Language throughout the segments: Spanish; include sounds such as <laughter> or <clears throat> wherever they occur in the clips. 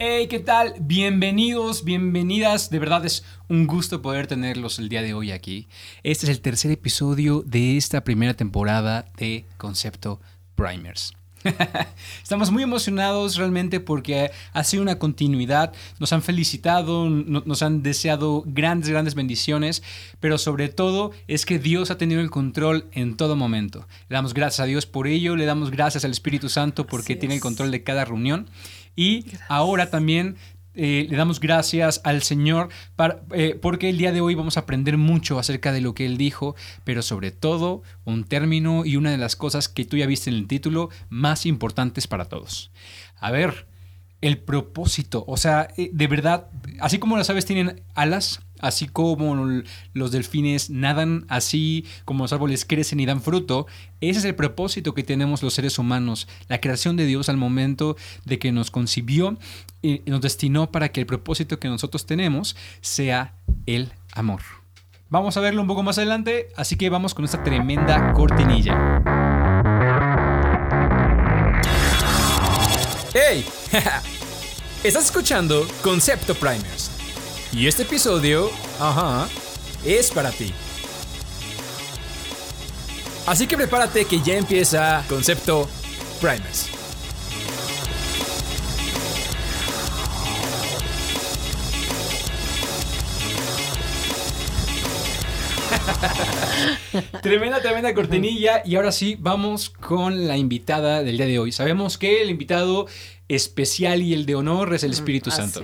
Hey, ¿qué tal? Bienvenidos, bienvenidas. De verdad es un gusto poder tenerlos el día de hoy aquí. Este es el tercer episodio de esta primera temporada de Concepto Primers. <laughs> Estamos muy emocionados realmente porque ha sido una continuidad. Nos han felicitado, nos han deseado grandes, grandes bendiciones, pero sobre todo es que Dios ha tenido el control en todo momento. Le damos gracias a Dios por ello, le damos gracias al Espíritu Santo porque tiene el control de cada reunión. Y ahora también eh, le damos gracias al Señor eh, porque el día de hoy vamos a aprender mucho acerca de lo que Él dijo, pero sobre todo un término y una de las cosas que tú ya viste en el título más importantes para todos. A ver, el propósito, o sea, eh, de verdad, así como las aves tienen alas, así como los delfines nadan, así como los árboles crecen y dan fruto, ese es el propósito que tenemos los seres humanos, la creación de Dios al momento de que nos concibió y nos destinó para que el propósito que nosotros tenemos sea el amor. Vamos a verlo un poco más adelante, así que vamos con esta tremenda cortinilla. ¡Hey! <laughs> Estás escuchando Concepto Primers y este episodio, ajá, es para ti. Así que prepárate que ya empieza Concepto Primers. <laughs> tremenda, tremenda cortinilla. Y ahora sí, vamos con la invitada del día de hoy. Sabemos que el invitado especial y el de honor es el Espíritu Santo.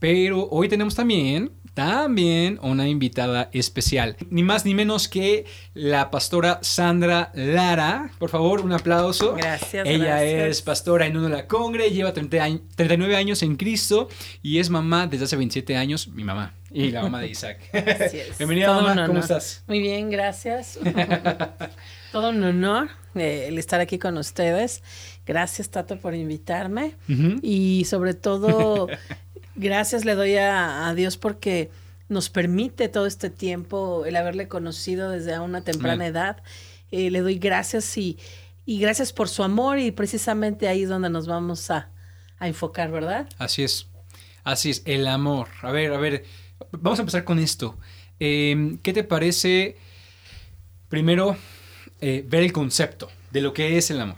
Pero hoy tenemos también, también una invitada especial. Ni más ni menos que la pastora Sandra Lara. Por favor, un aplauso. Gracias. Ella es pastora en uno de la Congre, lleva 39 años en Cristo y es mamá desde hace 27 años, mi mamá. Y la mamá de Isaac. <laughs> Bienvenida, mamá. ¿Cómo estás? Muy bien, gracias. <laughs> Todo un honor eh, el estar aquí con ustedes. Gracias, Tato, por invitarme. Y sobre todo <laughs> Gracias le doy a, Dios porque nos permite todo este tiempo el haberle conocido desde una temprana edad. Eh, le doy gracias y, gracias por su amor y precisamente ahí es donde nos vamos a, enfocar, ¿verdad? Así es, así es, el amor. A ver, a ver, vamos a empezar con esto. Em, ¿Qué te parece primero eh, ver el concepto de lo que es el amor?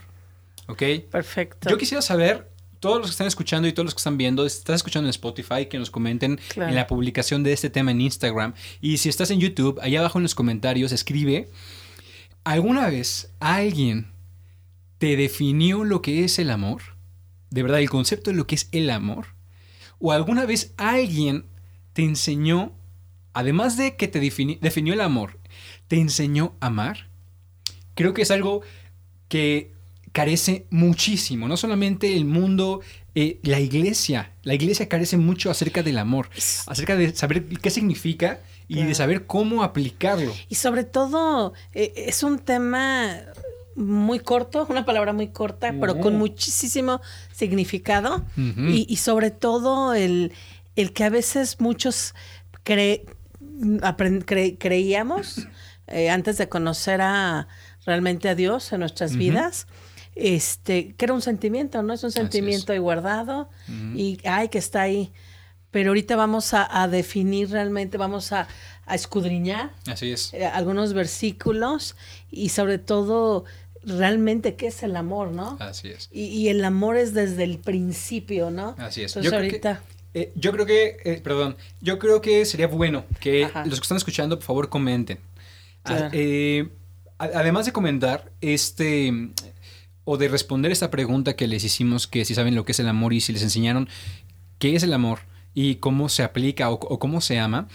¿Ok? Perfecto. Yo quisiera saber todos los que están escuchando y todos los que están viendo, estás escuchando en Spotify, que nos comenten en la publicación de este tema en Instagram. Y si estás en YouTube, allá abajo en los comentarios, escribe, ¿alguna vez alguien te definió lo que es el amor? De verdad, el concepto de lo que es el amor. ¿O alguna vez alguien te enseñó, además de que te definió el amor, te enseñó a amar? Creo que es algo que carece muchísimo, no solamente el mundo, eh, la iglesia, la iglesia carece mucho acerca del amor, acerca de saber qué significa y de saber cómo aplicarlo. Y sobre todo eh, es un tema muy corto, una palabra muy corta, pero con muchísimo significado. Y, sobre todo el, el, que a veces muchos creíamos eh, antes de conocer a realmente a Dios en nuestras vidas este, que era un sentimiento, ¿no? Es un sentimiento ahí guardado y, ay, que está ahí. Pero ahorita vamos a, definir realmente, vamos a, escudriñar Así es. Eh, algunos versículos y sobre todo realmente qué es el amor, ¿no? Así es. Y, el amor es desde el principio, ¿no? Así es. Entonces ahorita... Eh, yo creo que, eh, perdón, yo creo que sería bueno que los que están escuchando, por favor, comenten. además de comentar, este, o de responder esta pregunta que les hicimos, que si saben lo que es el amor y si les enseñaron qué es el amor y cómo se aplica o, cómo se ama,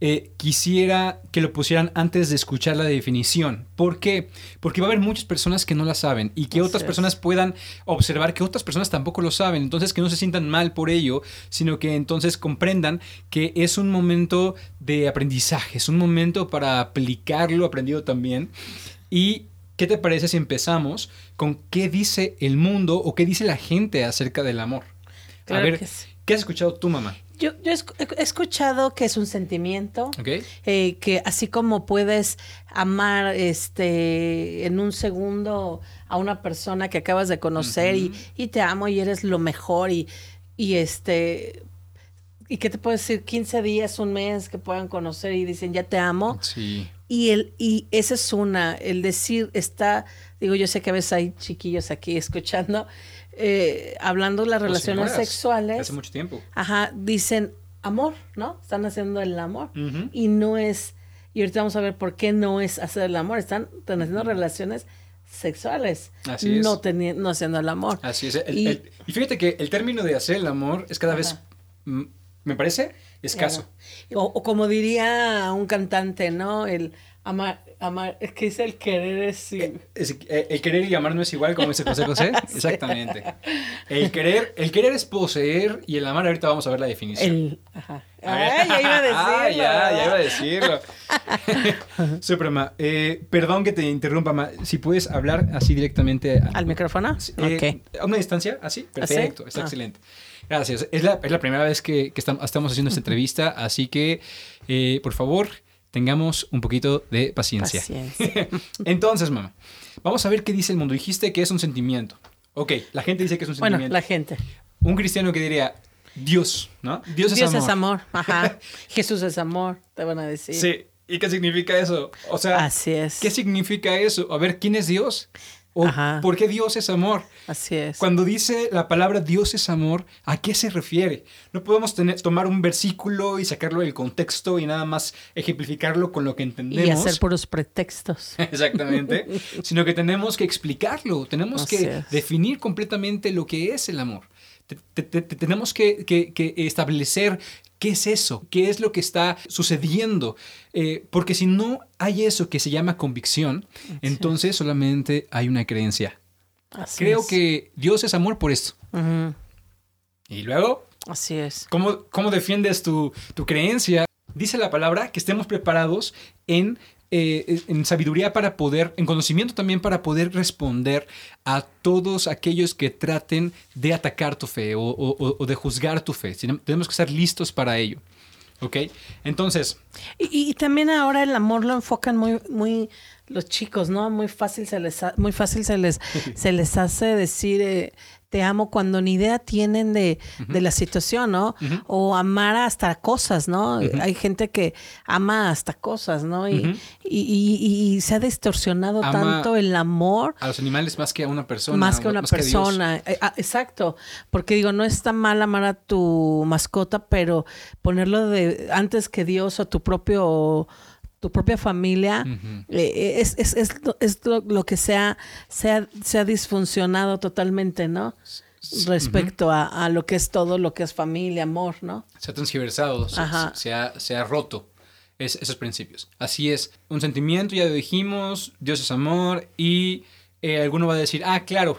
eh, quisiera que lo pusieran antes de escuchar la definición. ¿Por qué? Porque va a haber muchas personas que no la saben y que otras personas puedan observar que otras personas tampoco lo saben. Entonces que no se sientan mal por ello, sino que entonces comprendan que es un momento de aprendizaje, es un momento para aplicar lo aprendido también. Y ¿Qué te parece si empezamos con qué dice el mundo o qué dice la gente acerca del amor? a ver, ¿qué has escuchado tú, mamá? Yo, he escuchado que es un sentimiento, eh, que así como puedes amar este en un segundo a una persona que acabas de conocer y, te amo y eres lo mejor y y este, ¿y qué te puedo decir? 15 días, un mes que puedan conocer y dicen, ya te amo. Sí. Y, el, y esa es una, el decir, está, digo, yo sé que a veces hay chiquillos aquí escuchando, eh, hablando de las relaciones señoras, sexuales. Hace mucho tiempo. Ajá, dicen amor, ¿no? Están haciendo el amor. Y no es, y ahorita vamos a ver por qué no es hacer el amor. Están teniendo relaciones sexuales. Así es. No, no haciendo el amor. Así es. El- Y- el- y fíjate que el término de hacer el amor es cada vez, Ajá. me parece, escaso. O, o como diría un cantante, ¿no? El amar, amar, es que dice el querer es. Es- eh, el querer y amar no es igual, como dice José José. <laughs> Exactamente. El querer, el querer es poseer y el amar, ahorita vamos a ver la definición. El, ajá. Ay, ya iba a <laughs> decirlo. Ah, ya, iba a decirlo. <laughs> Super, ma. Eh, perdón que te interrumpa, ma. Si puedes hablar así directamente. a- ¿Al micrófono? eh, ok. ¿A una distancia? ¿Así? Perfecto, está Ah. excelente. Gracias. Es la, es la primera vez que, que estam- estamos haciendo esta entrevista, así que, eh, por favor, tengamos un poquito de paciencia. Paciencia. <laughs> Entonces, mamá, vamos a ver qué dice el mundo. Dijiste que es un sentimiento. Ok, la gente dice que es un Bueno, sentimiento. la gente. Un cristiano que diría, Dios, ¿no? Dios es Dios amor. es amor. Ajá. <laughs> Jesús es amor, te van a decir. Sí. ¿Y qué significa eso? O sea, Así es. ¿qué significa eso? A ver, ¿quién es Dios? ¿O Ajá. por qué Dios es amor? Así es. Cuando dice la palabra Dios es amor, ¿a qué se refiere? No podemos tener- tomar un versículo y sacarlo del contexto y nada más ejemplificarlo con lo que entendemos. y hacer puros pretextos. <laughs> Exactamente. <laughs> sino que tenemos que explicarlo, tenemos Así que es. definir completamente lo que es el amor. Te- te- te- te- tenemos que, que- que establecer qué es eso, qué es lo que está sucediendo. Eh, porque si no hay eso que se llama convicción, entonces solamente hay una creencia. Así Creo es. que Dios es amor por esto. Y luego, Así es. ¿Cómo, cómo defiendes tu, tu creencia? Dice la palabra que estemos preparados en, eh, en sabiduría para poder, en conocimiento también para poder responder a todos aquellos que traten de atacar tu fe o, o- o- o de juzgar tu fe. Tenem- Tenemos que estar listos para ello. ¿Ok? Entonces, Y, y también ahora el amor lo enfocan muy, muy los chicos, ¿no? Muy fácil se les, ha- muy fácil se les, <laughs> se les hace decir eh, te amo cuando ni idea tienen de, de la situación, ¿no? O amar hasta cosas, ¿no? Hay gente que ama hasta cosas, ¿no? Y, y, y- y se ha distorsionado Ama tanto el amor a los animales más que a una persona. más que una Dios. persona. Eh, ah, exacto. Porque digo, no está mal amar a tu mascota, pero ponerlo de antes que Dios o tu propio tu propia familia Ujú. eh, es, es, es lo, es lo- lo que se ha, se, ha, se ha disfuncionado totalmente, ¿no? Respecto a, a lo que es todo, lo que es familia, amor, ¿no? se ha transgiversado, se, ha, se ha roto es- esos principios. Así es, un sentimiento, ya lo dijimos, Dios es amor y eh, alguno va a decir, ah, claro,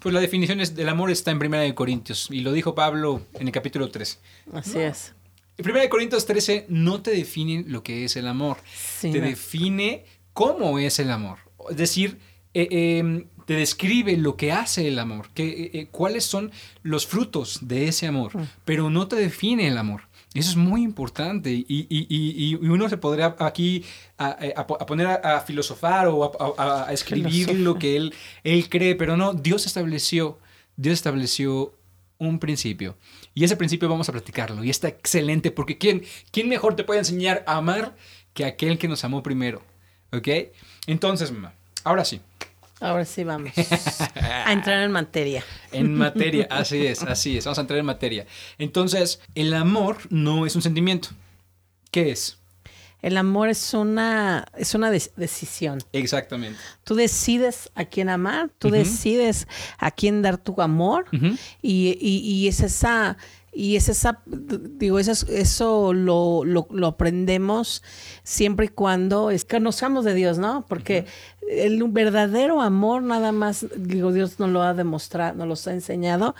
pues la definición es- del amor está en 1 Corintios y lo dijo Pablo en el capítulo 3. Así es. En 1 Corintios 13 no te define lo que es el amor, Sí, te no. define cómo es el amor. Es decir, eh, eh, te describe lo que hace el amor, que, eh, eh, cuáles son los frutos de ese amor, Mm. pero no te define el amor. Eso es muy importante y, y- y- y- y uno se podría aquí a, a- a poner a, a filosofar o a, escribir lo que él, él cree, pero no, Dios estableció, Dios estableció un principio. Y ese principio vamos a platicarlo. Y está excelente porque ¿quién, quién mejor te puede enseñar a amar que aquel que nos amó primero? ¿Ok? Entonces, mamá, ahora sí, Ahora sí vamos <laughs> a entrar en materia. en materia, así es, así es, vamos a entrar en materia. Entonces, el amor no es un sentimiento. ¿Qué es? El amor es una, es una decisión. Exactamente. Tú decides a quién amar, tú decides a quién dar tu amor y, y- y es esa, y es esa, digo, eso, es- eso lo, lo- lo aprendemos siempre y cuando es, conozcamos de Dios, ¿no? Porque el verdadero amor nada más, digo, Dios nos lo ha demostrado, nos lo ha enseñado.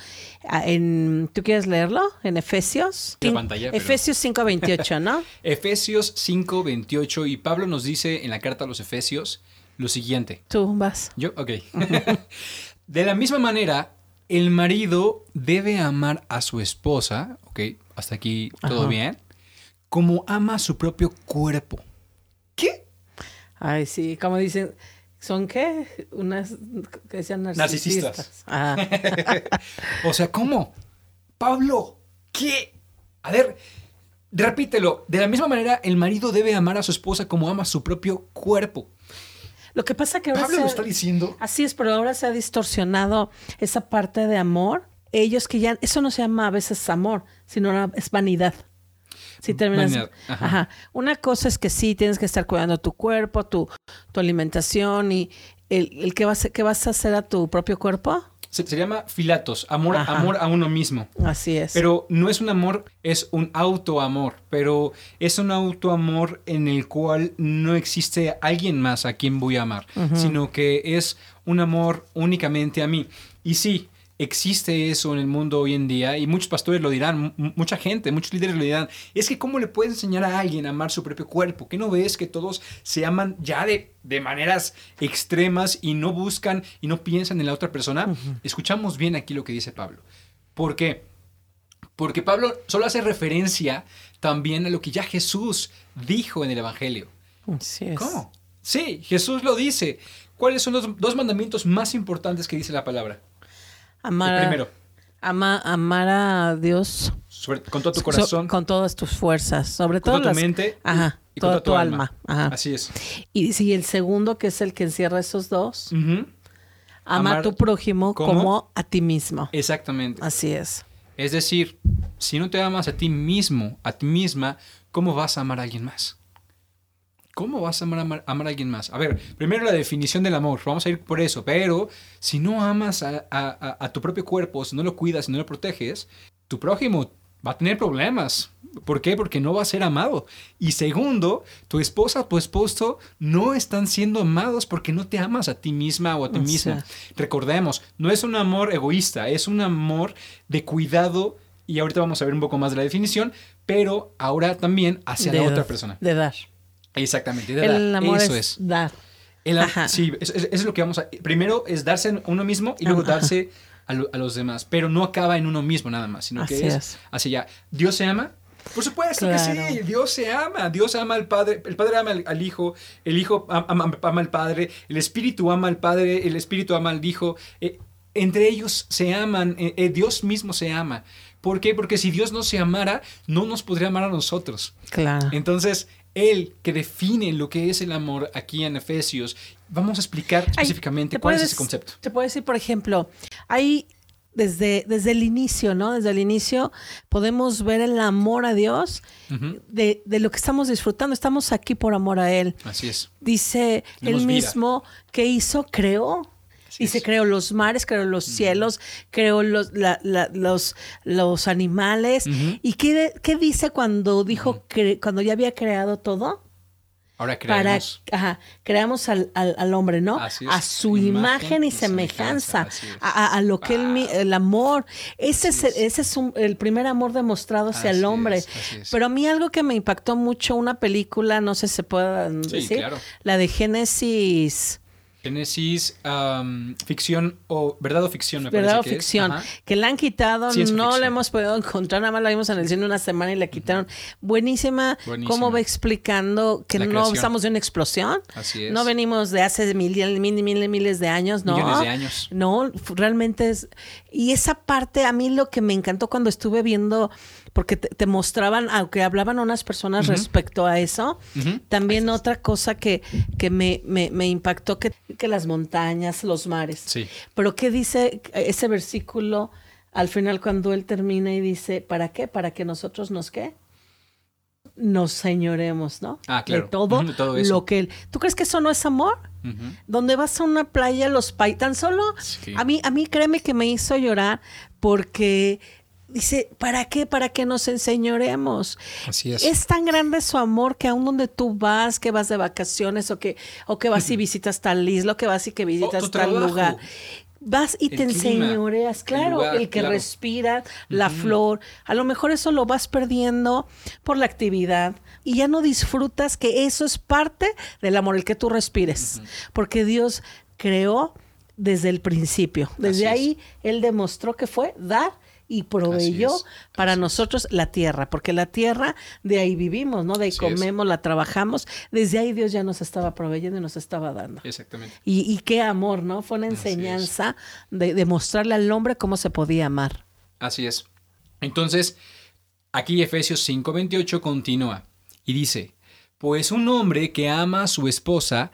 ah, En, ¿Tú quieres leerlo? En Efesios. La pantalla, pero- Efesios 5.28, ¿no? <laughs> Efesios 5, 28 y Pablo nos dice en la carta a los Efesios lo siguiente. Tú vas. Yo, ok. <laughs> de la misma manera, el marido debe amar a su esposa, ok, hasta aquí todo Ajá. bien, como ama a su propio cuerpo. ¿Qué? Ay, sí, como dicen, ¿son qué? Unas que decían narcisistas. Narcisistas. Ah, <laughs> O sea, ¿cómo? Pablo, ¿qué? A ver, repítelo. De la misma manera, el marido debe amar a su esposa como ama su propio cuerpo. Lo que pasa que ahora Pablo se lo ha- está diciendo. Así es, pero ahora se ha distorsionado esa parte de amor. Ellos que ya, eso no se llama a veces amor, sino una- es vanidad. Si terminas. Vanidad, ajá. Ajá. Una cosa es que sí tienes que estar cuidando tu cuerpo, tu, tu alimentación y el, el que vas, a- que vas a hacer a tu propio cuerpo. Se, se llama filatos, amor, Ajá. amor a uno mismo. Así es. Pero no es un amor, es un autoamor. Pero es un autoamor en el cual no existe alguien más a quien voy a amar, sino que es un amor únicamente a mí. Y sí, existe eso en el mundo hoy en día y muchos pastores lo dirán, mucha gente, muchos líderes lo dirán. Es que ¿cómo le puedes enseñar a alguien a amar su propio cuerpo? ¿Que no ves que todos se aman ya de, de maneras extremas y no buscan y no piensan en la otra persona? Escuchamos bien aquí lo que dice Pablo. ¿Por qué? Porque Pablo solo hace referencia también a lo que ya Jesús dijo en el Evangelio. Así es. ¿Cómo? Sí, Jesús lo dice. ¿Cuáles son los dos mandamientos más importantes que dice la palabra? Amar, El a- primero, ama- amar a Dios sobre- con todo tu so- corazón, con todas tus fuerzas, sobre con todo toda tu las- mente Ajá, y con toda toda tu alma. Ajá. Así es. Y sí, el segundo, que es el que encierra esos dos, ama Amar- a tu prójimo ¿Cómo? como a ti mismo. Exactamente. Así es. Es decir, si no te amas a ti mismo, a ti misma, ¿cómo vas a amar a alguien más? ¿Cómo vas a amar, amar- amar a alguien más? A ver, primero la definición del amor, vamos a ir por eso, pero si no amas a, a- a- tu propio cuerpo, si no lo cuidas, si no lo proteges, tu prójimo va a tener problemas. ¿Por qué? Porque no va a ser amado. Y segundo, tu esposa, tu esposo no están siendo amados porque no te amas a ti misma o a ti O mismo. sea. Recordemos, no es un amor egoísta, es un amor de cuidado, y ahorita vamos a ver un poco más de la definición, pero ahora también hacia de, la otra persona. De dar. Exactamente, de El dar. amor eso es, dar. El sí, es- es- eso es lo que vamos a... Primero es darse a uno mismo y luego Ajá. darse a, lo- a los demás, pero no acaba en uno mismo nada más, sino Así que es, es. hacia allá. ¿Dios se ama? Por supuesto que sí, Dios se ama, Dios ama al Padre, el Padre ama al, al Hijo, el Hijo am- ama, ama al Padre, el Espíritu ama al Padre, el Espíritu ama al Hijo, eh, entre ellos se aman, eh, eh, Dios mismo se ama. ¿Por qué? Porque si Dios no se amara, no nos podría amar a nosotros. Claro. Entonces, él que define lo que es el amor aquí en Efesios, vamos a explicar específicamente ¿te cuál es ese concepto. Te puedo decir, por ejemplo, hay desde, desde el inicio, ¿no? Desde el inicio podemos ver el amor a Dios de, de lo que estamos disfrutando. Estamos aquí por amor a Él. Así es. Dice Tenemos Él vida. mismo que hizo, creó. Así Dice, es. creó los mares, creó los cielos, creó los, la- la- los, los animales. ¿Y qué, qué dice cuando dijo, cre- cuando ya había creado todo? Ahora para creemos. ajá, creamos al, al- al hombre, ¿no? Así es. A su imagen, y semejanza, es. a, lo que él el amor, ese es, Así es. ese es un- el primer amor demostrado hacia Así el hombre. es. Pero a mí algo que me impactó mucho, una película, no sé si se pueda Sí, decir, claro. la de Génesis, Génesis, am, ficción o verdad o ficción, me verdad o parece que es. ficción, que la han quitado, Ciencia no la hemos podido encontrar, nada más la vimos en el cine una semana y la quitaron. Buenísima, Buenísima. cómo va explicando que no estamos de una explosión. Así es. No venimos de hace mil, mil, mil, miles de años, ¿no? Millones de años. No, realmente es... Y esa parte, a mí lo que me encantó cuando estuve viendo, porque te, te mostraban, aunque hablaban unas personas respecto a eso, también otra cosa que, que me, me- me impactó, que, que las montañas, los mares. Sí. Pero ¿qué dice ese versículo al final cuando él termina y dice, ¿para qué? Para que nosotros nos qué? Nos señoremos, ¿no? Ah, claro. De todo, todo eso. lo que él... ¿Tú crees que eso no es amor? Donde vas a una playa, los países, tan solo, Sí. a mí, a mí créeme que me hizo llorar porque dice, ¿para qué? Para que nos enseñoremos. Así es. Es tan grande su amor que aún donde tú vas, que vas de vacaciones o que, o que vas y visitas tal isla, o que vas y que visitas tal trabajo. lugar. Vas y El te enseñoreas, claro, el, lugar, que claro. respira, la flor. A lo mejor eso lo vas perdiendo por la actividad y ya no disfrutas que eso es parte del amor, el que tú respires. Porque Dios creó desde el principio. Desde Así es. ahí Él demostró que fue dar y proveyó para así nosotros la tierra, porque la tierra de ahí vivimos, ¿no? De ahí Así es. comemos, la trabajamos. Desde ahí Dios ya nos estaba proveyendo y nos estaba dando. Exactamente. Y, y qué amor, ¿no? Fue una enseñanza de, de mostrarle al hombre cómo se podía amar. Así es. Entonces, aquí Efesios 5:28 continúa y dice, pues un hombre que ama a su esposa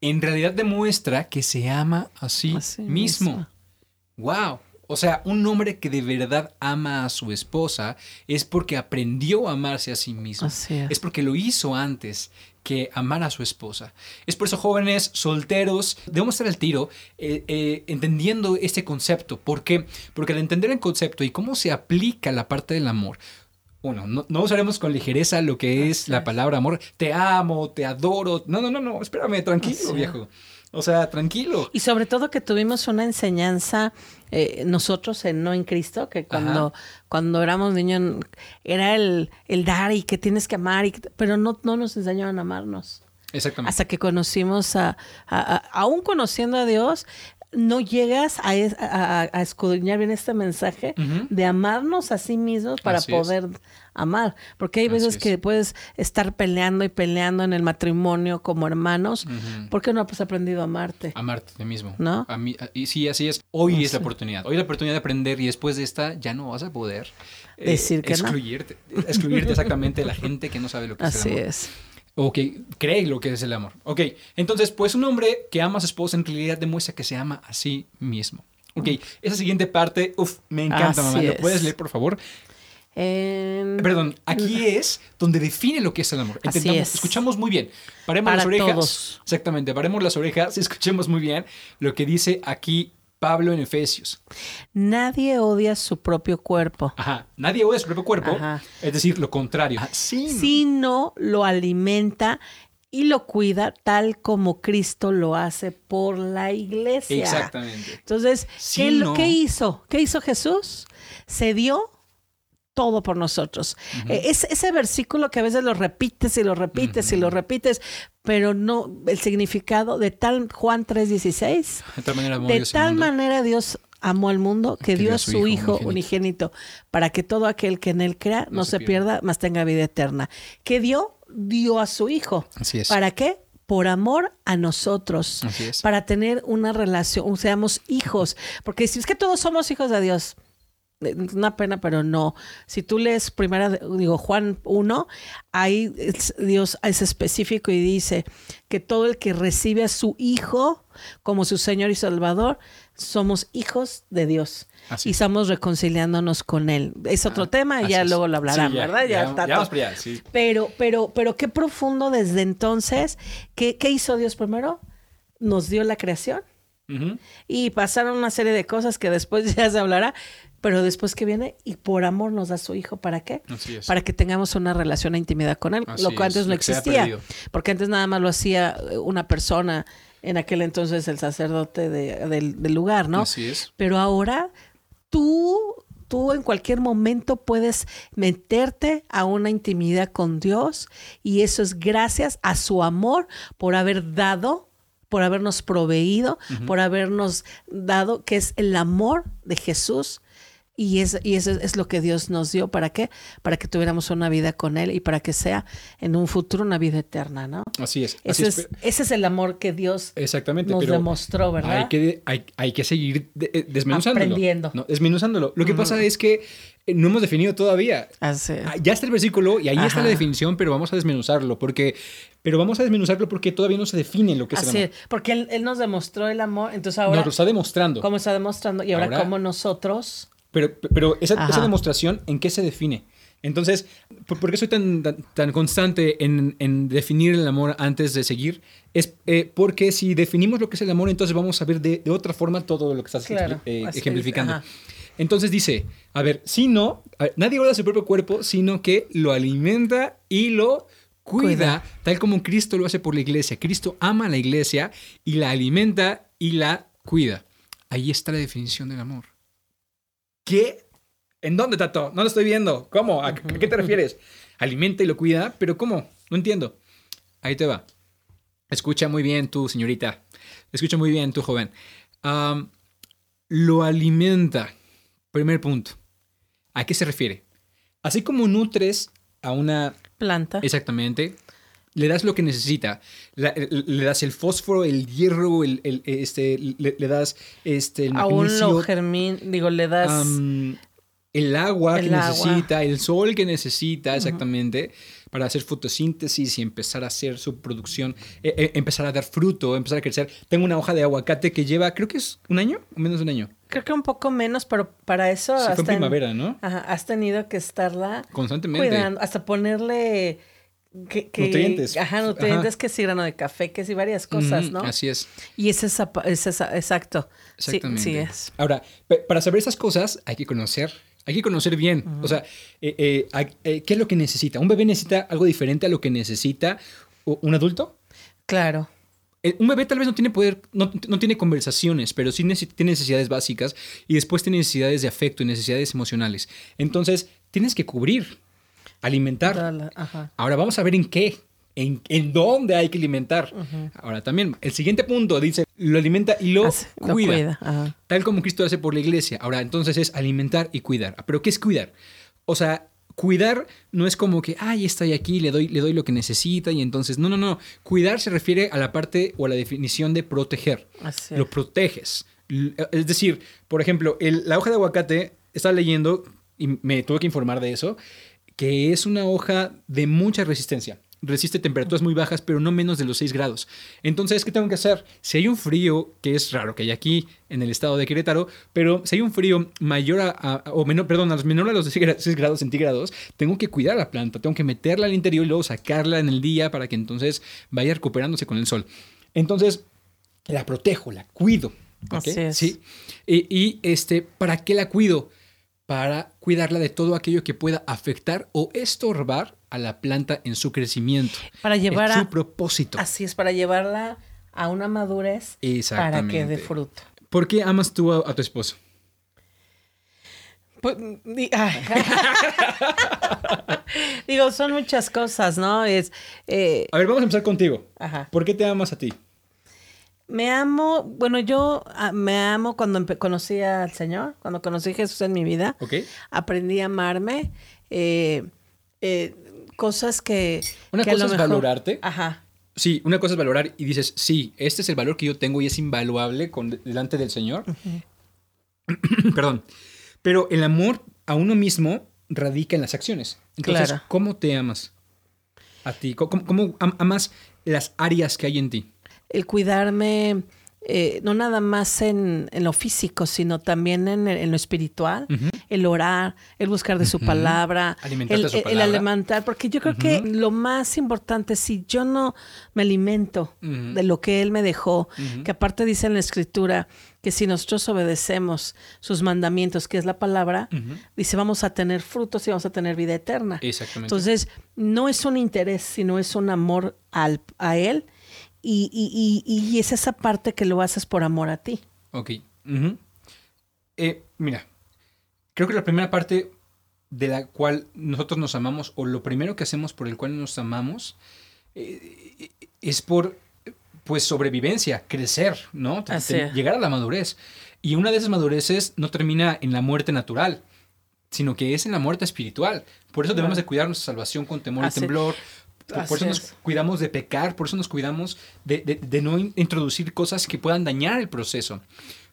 en realidad demuestra que se ama a sí, mismo. ¡Wow! O sea, un hombre que de verdad ama a su esposa es porque aprendió a amarse a sí mismo. es. porque lo hizo antes que amar a su esposa. Es por eso, jóvenes solteros, debemos estar al tiro eh, eh, entendiendo este concepto. ¿Por qué? Porque al entender el concepto y cómo se aplica la parte del amor, bueno, no, usaremos con ligereza lo que es la palabra amor. Te amo, te adoro. No, no, no, no, espérame, tranquilo, viejo. O sea, tranquilo. Y sobre todo que tuvimos una enseñanza eh, nosotros en No en Cristo, que cuando, cuando éramos niños era el, el, dar y que tienes que amar, y pero no, no nos enseñaban a amarnos. Exactamente. Hasta que conocimos a, aún conociendo a Dios, no llegas a, a, escudriñar bien este mensaje de amarnos a sí mismos para poder amar. Porque hay veces que puedes estar peleando y peleando en el matrimonio como hermanos. ¿Por qué no has aprendido a amarte? Amarte de mismo. ¿No? A mí, y sí, así es. Hoy es la oportunidad. Hoy es la oportunidad de aprender y después de esta ya no vas a poder eh, decir que excluirte, excluirte <laughs> exactamente de la gente que no sabe lo que es el amor. Así es. O que cree lo que es el amor. Ok, entonces, pues un hombre que ama a su esposa en realidad demuestra que se ama a sí mismo. Ok, esa siguiente parte, uff, me encanta, mamá. ¿Lo puedes leer, por favor? Perdón, aquí es donde define lo que es el amor. Entendamos, escuchamos muy bien. Paremos las orejas. Exactamente, paremos las orejas y <laughs> escuchemos muy bien lo que dice aquí Pablo en Efesios. Nadie odia su propio cuerpo. Ajá, nadie odia su propio cuerpo. Es decir, lo contrario. Ah, Sino lo alimenta y lo cuida tal como Cristo lo hace por la iglesia. Exactamente. Entonces, ¿qué, ¿qué hizo? ¿Qué hizo Jesús? Se dio todo por nosotros. Eh, es, ese versículo que a veces lo repites y lo repites y lo repites, pero no el significado de tal Juan 3:16. De tal manera, de tal manera Dios amó al mundo que, dio a su Hijo unigénito. para que todo aquel que en él crea no, se, pierda, mas tenga vida eterna. ¿Qué dio? Dio a su Hijo. Así es. ¿Para qué? por amor a nosotros, Así es. para tener una relación, seamos hijos, porque si es que todos somos hijos de Dios, una pena, pero no. Si tú lees primera, digo, Juan 1, ahí Dios es específico y dice que todo el que recibe a su Hijo como su Señor y Salvador, somos hijos de Dios. Y estamos reconciliándonos con Él. Es otro ah, tema y ya luego lo hablarán, ¿verdad? Ya, está Pero, pero, pero qué profundo desde entonces. ¿Qué, qué hizo Dios primero? Nos dio la creación. Y pasaron una serie de cosas que después <laughs> ya se hablará, pero después que viene y por amor nos da su hijo, ¿para qué? Para que tengamos una relación de intimidad con él, lo que antes no existía, porque antes nada más lo hacía eh, una persona, en aquel entonces el sacerdote del, lugar, ¿no? Así es. Pero ahora tú tú en cualquier momento puedes meterte a una intimidad con Dios y eso es gracias a su amor por haber dado, por habernos proveído, por habernos dado, que es el amor de Jesús y, es, y eso es lo que Dios nos dio. ¿Para qué? Para que tuviéramos una vida con Él y para que sea en un futuro una vida eterna, ¿no? Así es. ese, es, ese es el amor que Dios Exactamente, nos demostró, ¿verdad? Hay que, hay, hay que seguir eh, desmenuzándolo. Aprendiendo. ¿no? Desmenuzándolo. Lo que pasa es que eh, no hemos definido todavía. Así. Ah, ya está el versículo y ahí está la definición, pero vamos a desmenuzarlo porque pero vamos a desmenuzarlo porque todavía no se define lo que es el amor. porque él, nos demostró el amor, entonces ahora nos lo está demostrando. ¿Cómo está demostrando? Y ahora, ahora cómo nosotros pero, pero esa, demostración, ¿en qué se define? Entonces, ¿por, qué soy tan, tan, constante en, definir el amor antes de seguir? Es eh, porque si definimos lo que es el amor, entonces vamos a ver de, otra forma todo lo que estás eh, ejemplificando. Entonces dice, a ver, si no, nadie odia su propio cuerpo, sino que lo alimenta y lo cuida, tal como Cristo lo hace por la iglesia. Cristo ama a la iglesia y la alimenta y la cuida. Ahí está la definición del amor. ¿Qué? ¿En dónde, Tato? No lo estoy viendo. ¿Cómo? ¿A, qué te <laughs> refieres? Alimenta y lo cuida, pero ¿cómo? No entiendo. Ahí te va. Escucha muy bien tú, señorita. Escucha muy bien tú, joven. lo alimenta. Primer punto. ¿A qué se refiere? Así como nutres a una planta. Exactamente le das lo que necesita. Le, das el fósforo, el hierro, el, este, le, das este, el magnesio. Aún lo germín, digo, le das... el agua El que agua. necesita, el sol que necesita exactamente para hacer fotosíntesis y empezar a hacer su producción, eh, eh, empezar a dar fruto, empezar a crecer. Tengo una hoja de aguacate que lleva, creo que es un año o menos de un año. Creo que un poco menos, pero para eso Sí, fue en hasta en- primavera, ¿no? Ajá, has tenido que estarla Constantemente. cuidando, hasta ponerle que, que- Nutrientes. Ajá, nutrientes, Ajá. que sí, grano de café, que sí, varias cosas, Ujú, ¿no? Así es. Y es esa, es esa, exacto. Sí, Exactamente. Sí, es. Ahora, para saber esas cosas hay que conocer. Hay que conocer bien. O sea, eh, eh, eh, ¿qué es lo que necesita? ¿Un bebé necesita algo diferente a lo que necesita un adulto? Claro. Un bebé tal vez no tiene poder, no, no tiene conversaciones, pero sí tiene necesidades básicas y después tiene necesidades de afecto y necesidades emocionales. Entonces, tienes que cubrir, alimentar. Toda la- ajá. Ahora vamos a ver en qué, en, en dónde hay que alimentar. Ahora también, el siguiente punto dice, lo alimenta y lo Hace- lo cuida. ajá. Tal como Cristo hace por la iglesia. Ahora, entonces es alimentar y cuidar. ¿Pero qué es cuidar? O sea, cuidar no es como que, ay, estoy aquí, le doy, le doy lo que necesita y entonces, no, no, no. Cuidar se refiere a la parte o a la definición de proteger. Así Lo es. proteges. Es decir, por ejemplo, el- la hoja de aguacate, estaba leyendo y me tuve que informar de eso, que es una hoja de mucha resistencia. Resiste temperaturas muy bajas, pero no menos de los 6 grados. Entonces, ¿qué tengo que hacer? Si hay un frío, que es raro que hay aquí en el estado de Querétaro, pero si hay un frío mayor a, a- o menor, perdón, a los menor a los 6 grados centígrados, tengo que cuidar la planta, tengo que meterla al interior y luego sacarla en el día para que entonces vaya recuperándose con el sol. Entonces, la protejo, la cuido. ¿ok? Así es. Sí. Y, y, este, ¿para qué la cuido? Para cuidarla de todo aquello que pueda afectar o estorbar a la planta en su crecimiento. Para llevar en a- su propósito. Así es, para llevarla a una madurez para que dé fruto. ¿Por qué amas tú a, a tu esposo? Pues, di-. <laughs> Digo, son muchas cosas, ¿no? Es, eh, A ver, vamos a empezar contigo. ajá. ¿Por qué te amas a ti? Me amo, bueno, yo ah, me amo cuando conocí al Señor, cuando conocí a Jesús en mi vida. ¿Ok? Aprendí a amarme. eh, eh, cosas que. Una que a cosa lo es mejor- valorarte. Ajá. Sí, una cosa es valorar y dices, sí, este es el valor que yo tengo y es invaluable con, delante del Señor. <clears throat> Perdón. Pero el amor a uno mismo radica en las acciones. Entonces, Claro. ¿cómo te amas a ti? ¿Cómo, cómo am- amas las áreas que hay en ti? El cuidarme, eh, no nada más en, en lo físico, sino también en, el- en lo espiritual, el orar, el buscar de su palabra, el, su el- alimentar, porque yo creo que lo más importante, si yo no me alimento de lo que Él me dejó, que aparte dice en la Escritura que si nosotros obedecemos sus mandamientos, que es la palabra, dice vamos a tener frutos y vamos a tener vida eterna. Exactamente. Entonces, no es un interés, sino es un amor al, a Él. Y, y- y- y es esa parte que lo haces por amor a ti. Ok. Eh, mira, creo que la primera parte de la cual nosotros nos amamos, o lo primero que hacemos por el cual nos amamos, eh, es por pues sobrevivencia, crecer, ¿no? Así llegar a la madurez. Y una de esas madureces no termina en la muerte natural, sino que es en la muerte espiritual. Por eso debemos de cuidar nuestra salvación con temor Así- y temblor. Por, así por eso nos es. cuidamos de pecar, por eso nos cuidamos de, de- de no in- introducir cosas que puedan dañar el proceso.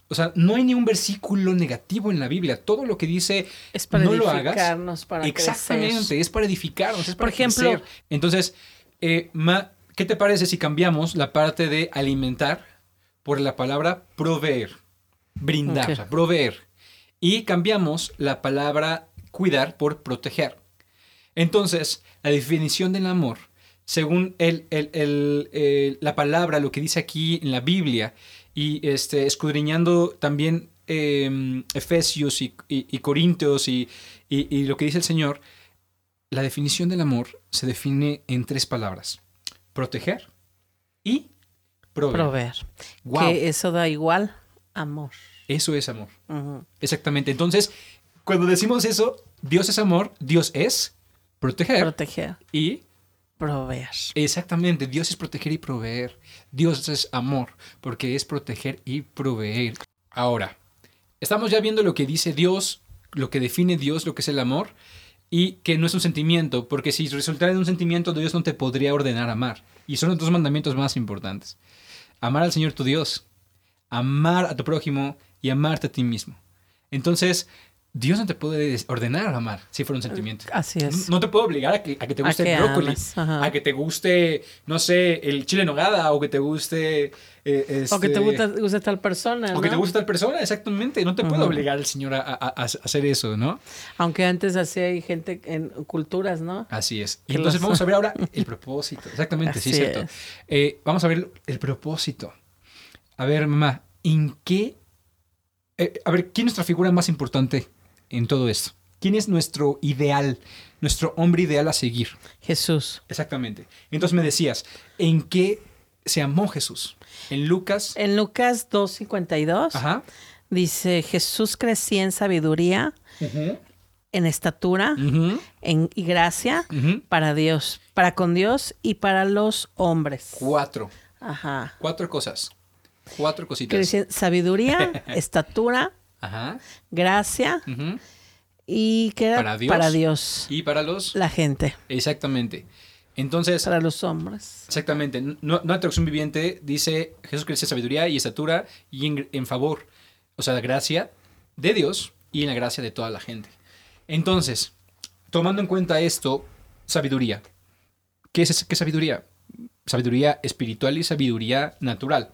O sea, no hay ni un versículo negativo en la Biblia. Todo lo que dice Es para no lo hagas. edificarnos, para Exactamente, crecer. es para edificarnos, es para Por ejemplo- crecer. Entonces, eh, Ma, ¿qué te parece si cambiamos la parte de alimentar por la palabra proveer? Brindar, Ok. o sea, proveer. Y cambiamos la palabra cuidar por proteger. Entonces, la definición del amor, según el, el- el- el- la palabra, lo que dice aquí en la Biblia, y este, escudriñando también eh, Efesios y, y- y Corintios y, lo que dice el Señor, la definición del amor se define en tres palabras. Proteger y proveer. Proveer. Wow. Que eso da igual amor. Eso es amor. Exactamente. Entonces, cuando decimos eso, Dios es amor, Dios es proteger Proteger. y Proveer. exactamente, Dios es proteger y proveer. Dios es amor, porque es proteger y proveer. Ahora, estamos ya viendo lo que dice Dios, lo que define Dios, lo que es el amor, y que no es un sentimiento, porque si resultara en un sentimiento, Dios no te podría ordenar amar. Y son los dos mandamientos más importantes. Amar al Señor tu Dios, amar a tu prójimo y amarte a ti mismo. Entonces, Dios no te puede ordenar amar si fuera un sentimiento. Así es. No, no te puede obligar a que, a que te A guste el brócoli, a que te guste, no sé, el chile en nogada, o que te guste... eh, O que te este, gusta, guste tal persona. O que te guste tal persona, exactamente. No te puede obligar el Señor a, a- a- a hacer eso, ¿no? Aunque antes así hay gente en culturas, ¿no? Así es. Y entonces los- vamos a ver ahora <laughs> el propósito. Exactamente, sí, es cierto. Eh, vamos a ver el propósito. A ver, mamá, ¿en qué? eh, a ver, ¿quién es nuestra figura más importante en todo esto? ¿Quién es nuestro ideal, nuestro hombre ideal a seguir? Jesús. Exactamente. Entonces me decías, ¿en qué se amó Jesús? En Lucas. En Lucas 2.52 Ajá. dice, Jesús crecía en sabiduría, en estatura en, y gracia para Dios, para con Dios y para los hombres. Cuatro. Ajá. Cuatro cosas. Cuatro cositas. Crecía en sabiduría, <laughs> estatura, Ajá. gracia ujú. y que era Para Dios. para Dios, Y para los... la gente, Exactamente. Entonces, para los hombres. exactamente, no, no traducción viviente dice Jesús crece sabiduría y estatura y en, en favor, o sea, la gracia de Dios y en la gracia de toda la gente. Entonces, tomando en cuenta esto, sabiduría. ¿Qué es, qué es sabiduría? Sabiduría espiritual y sabiduría natural.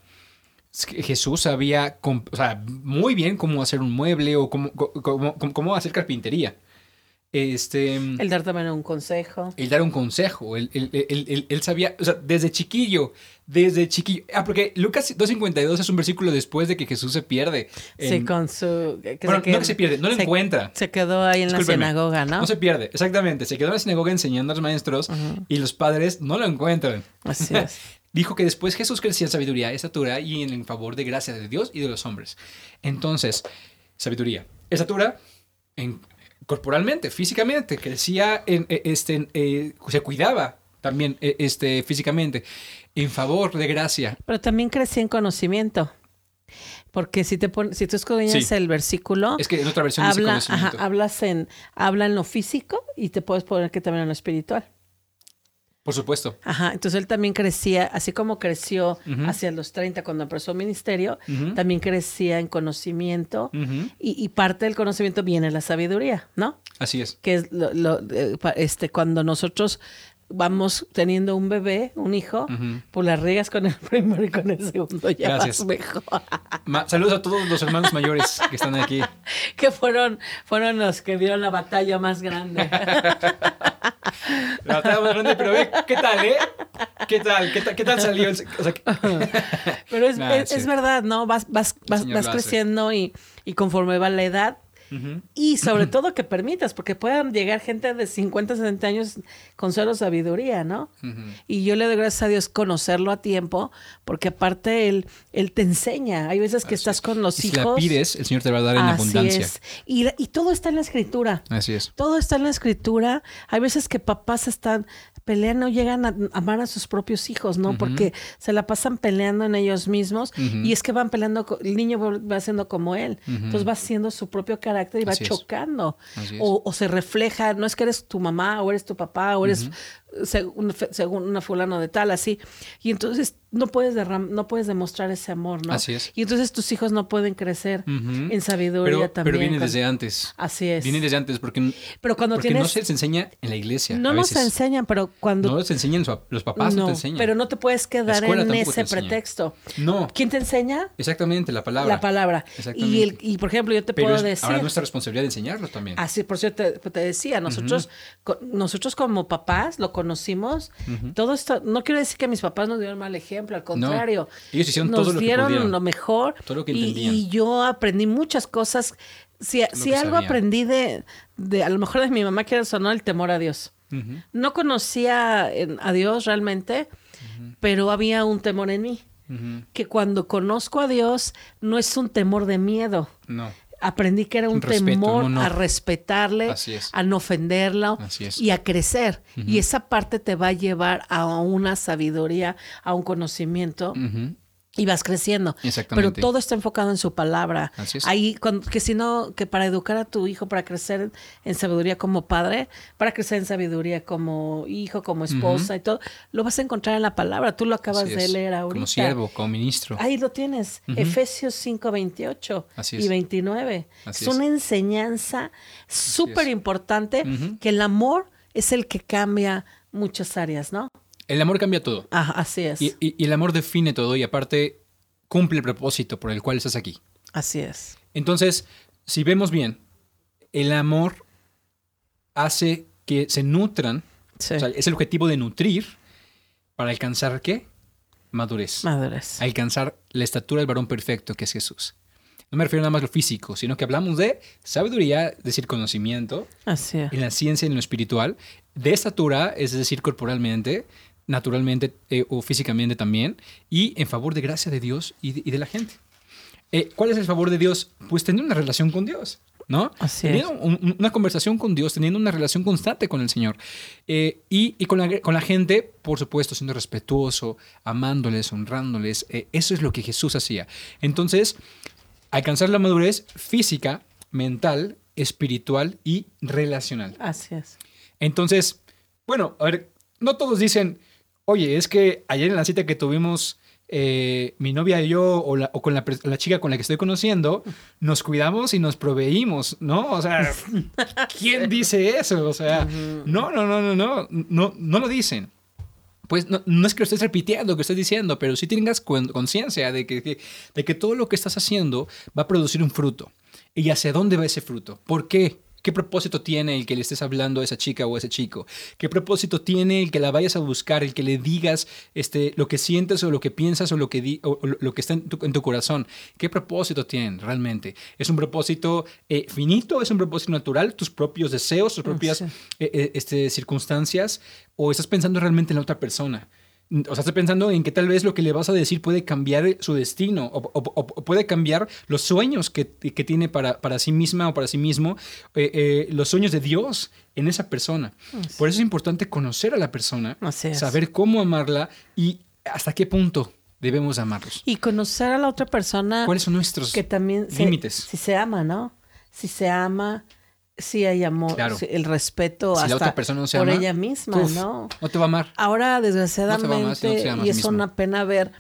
Jesús sabía o sea, muy bien cómo hacer un mueble o cómo, cómo- cómo- cómo hacer carpintería. Este, El dar también un consejo. el dar un consejo. Él, él- él- él- sabía, o sea, desde chiquillo, desde chiquillo. Ah, porque Lucas 2.52 es un versículo después de que Jesús se pierde. Sí, con su... que bueno, no que se pierde, no lo se- encuentra. Se quedó ahí en la sinagoga, ¿no? No se pierde, exactamente. Se quedó en la sinagoga enseñando a los maestros y los padres no lo encuentran. Así es. <laughs> Dijo que después Jesús crecía en sabiduría, estatura y en el favor de gracia de Dios y de los hombres. Entonces, sabiduría, estatura, en, corporalmente, físicamente, crecía, en, eh, este, eh, se cuidaba también eh, este, físicamente, en favor de gracia. Pero también crecí en conocimiento. Porque si te pon- si tú escudriñas Sí. el versículo, Es que en otra versión habla, conocimiento. ajá, hablas en, habla en lo físico y te puedes poner que también en lo espiritual. Por supuesto. Ajá, entonces él también crecía, así como creció hacia los 30 cuando empezó el ministerio, también crecía en conocimiento y, y parte del conocimiento viene la sabiduría, ¿no? Así es. Que es lo, lo- eh, este, cuando nosotros vamos teniendo un bebé, un hijo, Ujú. pues la riegas con el <laughs> primero y con el segundo ya Gracias. vas mejor. Ma- saludos a todos los hermanos mayores que están aquí. <laughs> que fueron, fueron los que dieron la batalla más grande. <laughs> La batalla más grande, pero ve, ¿qué tal, eh? ¿Qué tal? ¿Qué tal, qué tal salió? el- o sea, que- Pero es, Nah, es, sí. es verdad, ¿no? Vas, vas, vas, vas creciendo y, y conforme va la edad. Y sobre todo que permitas, porque puedan llegar gente de 50, 60 años con solo sabiduría, ¿no? Y yo le doy gracias a Dios conocerlo a tiempo, porque aparte él, él te enseña. Hay veces que Así estás es. con los Y si hijos. la pides, el Señor te va a dar en Así abundancia. es. Y, y todo está en la escritura. Así es. Todo está en la escritura. Hay veces que papás están peleando, llegan a amar a sus propios hijos, ¿no? Porque se la pasan peleando en ellos mismos y es que van peleando, el niño va siendo como él. Entonces va haciendo su propio carácter y va Así chocando. O, o se refleja, no es que eres tu mamá o eres tu papá o eres según, según una fulano de tal, así. Y entonces no puedes derram no puedes demostrar ese amor, ¿no? Así es. Y entonces tus hijos no pueden crecer Ujú. en sabiduría Pero, también. pero viene desde antes. Así es. Viene desde antes porque, Pero cuando porque tienes no se les enseña en la iglesia. no a nos enseñan, pero cuando No los enseñan los papás, no, te enseñan. pero no te puedes quedar en ese pretexto. No, ¿Quién te enseña? exactamente, la palabra. La palabra. Exactamente. Y, el, y por ejemplo, yo te Pero puedo es decir. ahora nuestra responsabilidad de enseñarlos también. Así, por cierto, te, te decía, nosotros, nosotros como papás lo conocimos. Todo esto, no quiero decir que mis papás nos dieron mal ejemplo, al contrario. Ellos hicieron nos todo lo que dieron pudieron. lo mejor. Todo lo que y, y yo aprendí muchas cosas. Si, si que algo aprendí de, de, a lo mejor de mi mamá, que era sonó el temor a Dios. No conocía a Dios realmente, pero había un temor en mí. Que cuando conozco a Dios, no es un temor de miedo. No. Aprendí que era un, respeto, temor un a respetarle, a no es. y a crecer. Y esa parte te va a llevar a una sabiduría, a un conocimiento. Y vas creciendo. Exactamente. Pero todo está enfocado en su palabra. Así es. Ahí, cuando- que si no, que para educar a tu hijo, para crecer en sabiduría como padre, para crecer en sabiduría como hijo, como esposa y todo, lo vas a encontrar en la palabra. Tú lo acabas Así de es. leer ahorita. Como siervo, como ministro. Ahí lo tienes, Efesios 5, 28 Así y es. 29. Así es es. una enseñanza súper importante que el amor es el que cambia muchas áreas, ¿no? El amor cambia todo. Ah, así es. Y, y- y el amor define todo y aparte cumple el propósito por el cual estás aquí. así es. Entonces, si vemos bien, el amor hace que se nutran, Sí. o sea, es el objetivo de nutrir para alcanzar qué? Madurez. Madurez. Alcanzar la estatura del varón perfecto que es Jesús. No me refiero nada más a lo físico, sino que hablamos de sabiduría, es decir, conocimiento, Así es. en la ciencia y en lo espiritual, de estatura, es decir, corporalmente, naturalmente eh, o físicamente también, y en favor de gracia de Dios y de, y de la gente. Eh, ¿Cuál es el favor de Dios? Pues tener una relación con Dios, ¿no? Así teniendo un- un- una conversación con Dios, teniendo una relación constante con el Señor. Eh, y y con, la, con la gente, por supuesto, siendo respetuoso, amándoles, honrándoles. Eso es lo que Jesús hacía. Entonces, alcanzar la madurez física, mental, espiritual y relacional. Así es. Entonces, bueno, a ver, no todos dicen, oye, es que ayer en la cita que tuvimos eh, mi novia y yo, o, la- o con la, la chica con la que estoy conociendo, nos cuidamos y nos proveímos, ¿no? O sea, <laughs> ¿quién dice eso? O sea, no, no, no, no, no, no, no lo dicen. Pues no, no es que lo estés repitiendo, que estés diciendo, pero sí tengas con- conciencia de que, que- de que todo lo que estás haciendo va a producir un fruto. ¿Y hacia dónde va ese fruto? ¿Por qué? ¿Qué propósito tiene el que le estés hablando a esa chica o a ese chico? ¿Qué propósito tiene el que la vayas a buscar, el que le digas este, lo que sientes o lo que piensas o lo que, di- o- o lo que está en tu, en tu corazón? ¿Qué propósito tienen realmente? ¿Es un propósito eh, finito? ¿Es un propósito natural? ¿Tus propios deseos, tus propias Sí. eh, eh, este, circunstancias? ¿O estás pensando realmente en la otra persona? O sea, estás pensando en que tal vez lo que le vas a decir puede cambiar su destino o, o- o- puede cambiar los sueños que, que tiene para, para sí misma o para sí mismo, eh, eh, los sueños de Dios en esa persona. Por eso es importante conocer a la persona, saber cómo amarla y hasta qué punto debemos amarlos. Y conocer a la otra persona ¿Cuáles son nuestros que también límites? si se ama, ¿no? Si se ama, si hay amor, Claro. el respeto Si la hasta otra persona no se por ama, ella misma, uf, ¿no? No te va a amar. Ahora, No si no desgraciadamente, y es misma. una pena ver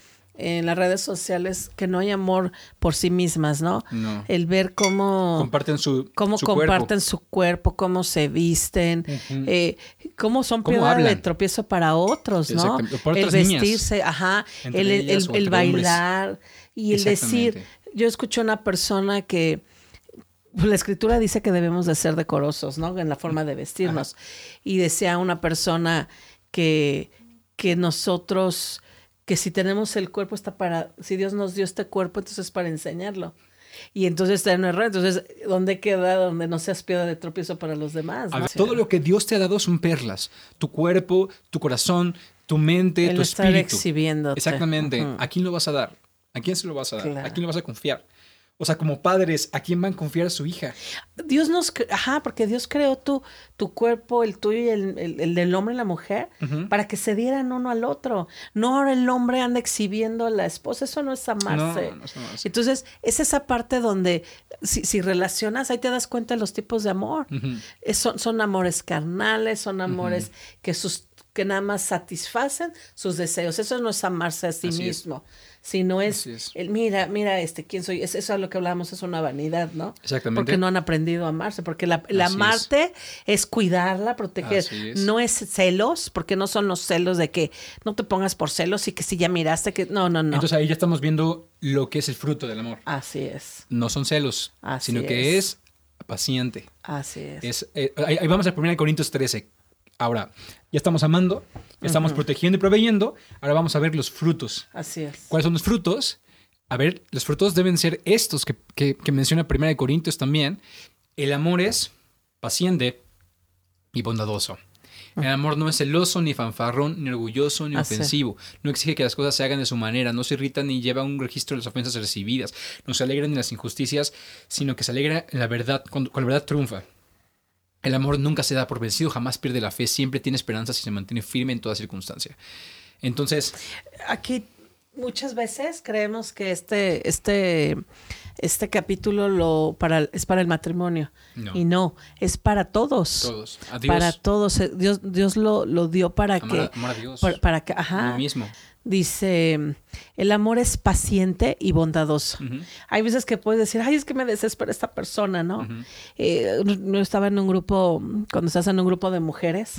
en las redes sociales que no hay amor por sí mismas, ¿no? No. El ver cómo Comparten su, cómo su comparten cuerpo. su cuerpo, cómo se visten, eh, cómo son Cómo piedra de tropiezo para otros, ¿no? Por el niñas. vestirse, ajá, el, el- el- el bailar y el decir, yo escucho una persona que la escritura dice que debemos de ser decorosos, ¿no? En la forma de vestirnos. Y decía una persona que, que nosotros, que si tenemos el cuerpo está para, si Dios nos dio este cuerpo, entonces es para enseñarlo. Y entonces está en un error. Entonces, ¿dónde queda donde no seas piedra de tropiezo para los demás? A no? ver, todo lo que Dios te ha dado son perlas. Tu cuerpo, tu corazón, tu mente, El tu estar espíritu. exhibiéndote. Exactamente. Ujú. ¿A quién lo vas a dar? ¿A quién se lo vas a dar? Claro. ¿A quién lo vas a confiar? O sea, como padres, ¿a quién van a confiar a su hija? Dios nos, ajá, porque Dios creó tu, tu cuerpo, el tuyo y el, el- el del hombre y la mujer, para que se dieran uno al otro. No ahora el hombre anda exhibiendo a la esposa, eso no es amarse. No, no es amarse. Entonces, es esa parte donde si, si relacionas, ahí te das cuenta de los tipos de amor. Es- son, son amores carnales, son amores que sus que nada más satisfacen sus deseos. Eso no es amarse a sí Así es. Sino es, es. el mira, mira este quién soy. Es eso a lo que hablamos es una vanidad, ¿no? Exactamente. Porque no han aprendido a amarse, porque la, es. amarte es. cuidarla, proteger. Es. No es celos, porque no son los celos de que no te pongas por celos y que si ya miraste que no, no, no. Entonces ahí ya estamos viendo lo que es el fruto del amor. así es. No son celos, Así sino que es. es paciente. Así es. Es, eh, ahí, ahí vamos a 1 Corintios 13. Ahora, ya estamos amando, ya estamos protegiendo y proveyendo. Ahora vamos a ver los frutos. Así es. ¿Cuáles son los frutos? A ver, los frutos deben ser estos que, que, que menciona 1 Corintios también. El amor es paciente y bondadoso. El amor no es celoso, ni fanfarrón, ni orgulloso, ni Así. ofensivo. No exige que las cosas se hagan de su manera, no se irrita ni lleva un registro de las ofensas recibidas. No se alegra en las injusticias, sino que se alegra en la verdad, cuando, cuando la verdad triunfa. El amor nunca se da por vencido, jamás pierde la fe, siempre tiene esperanzas y se mantiene firme en toda circunstancia. Entonces, Aquí muchas veces creemos que este, este, este capítulo lo para, es para el matrimonio. Y no, es para todos. Todos. Para todos. Dios, Dios lo, lo dio para que. Amar a Dios. Para, que, ajá. mismo. Dice, el amor es paciente y bondadoso. Hay veces que puedes decir, ay, es que me desespera esta persona, ¿no? Eh, no estaba en un grupo, cuando estás en un grupo de mujeres,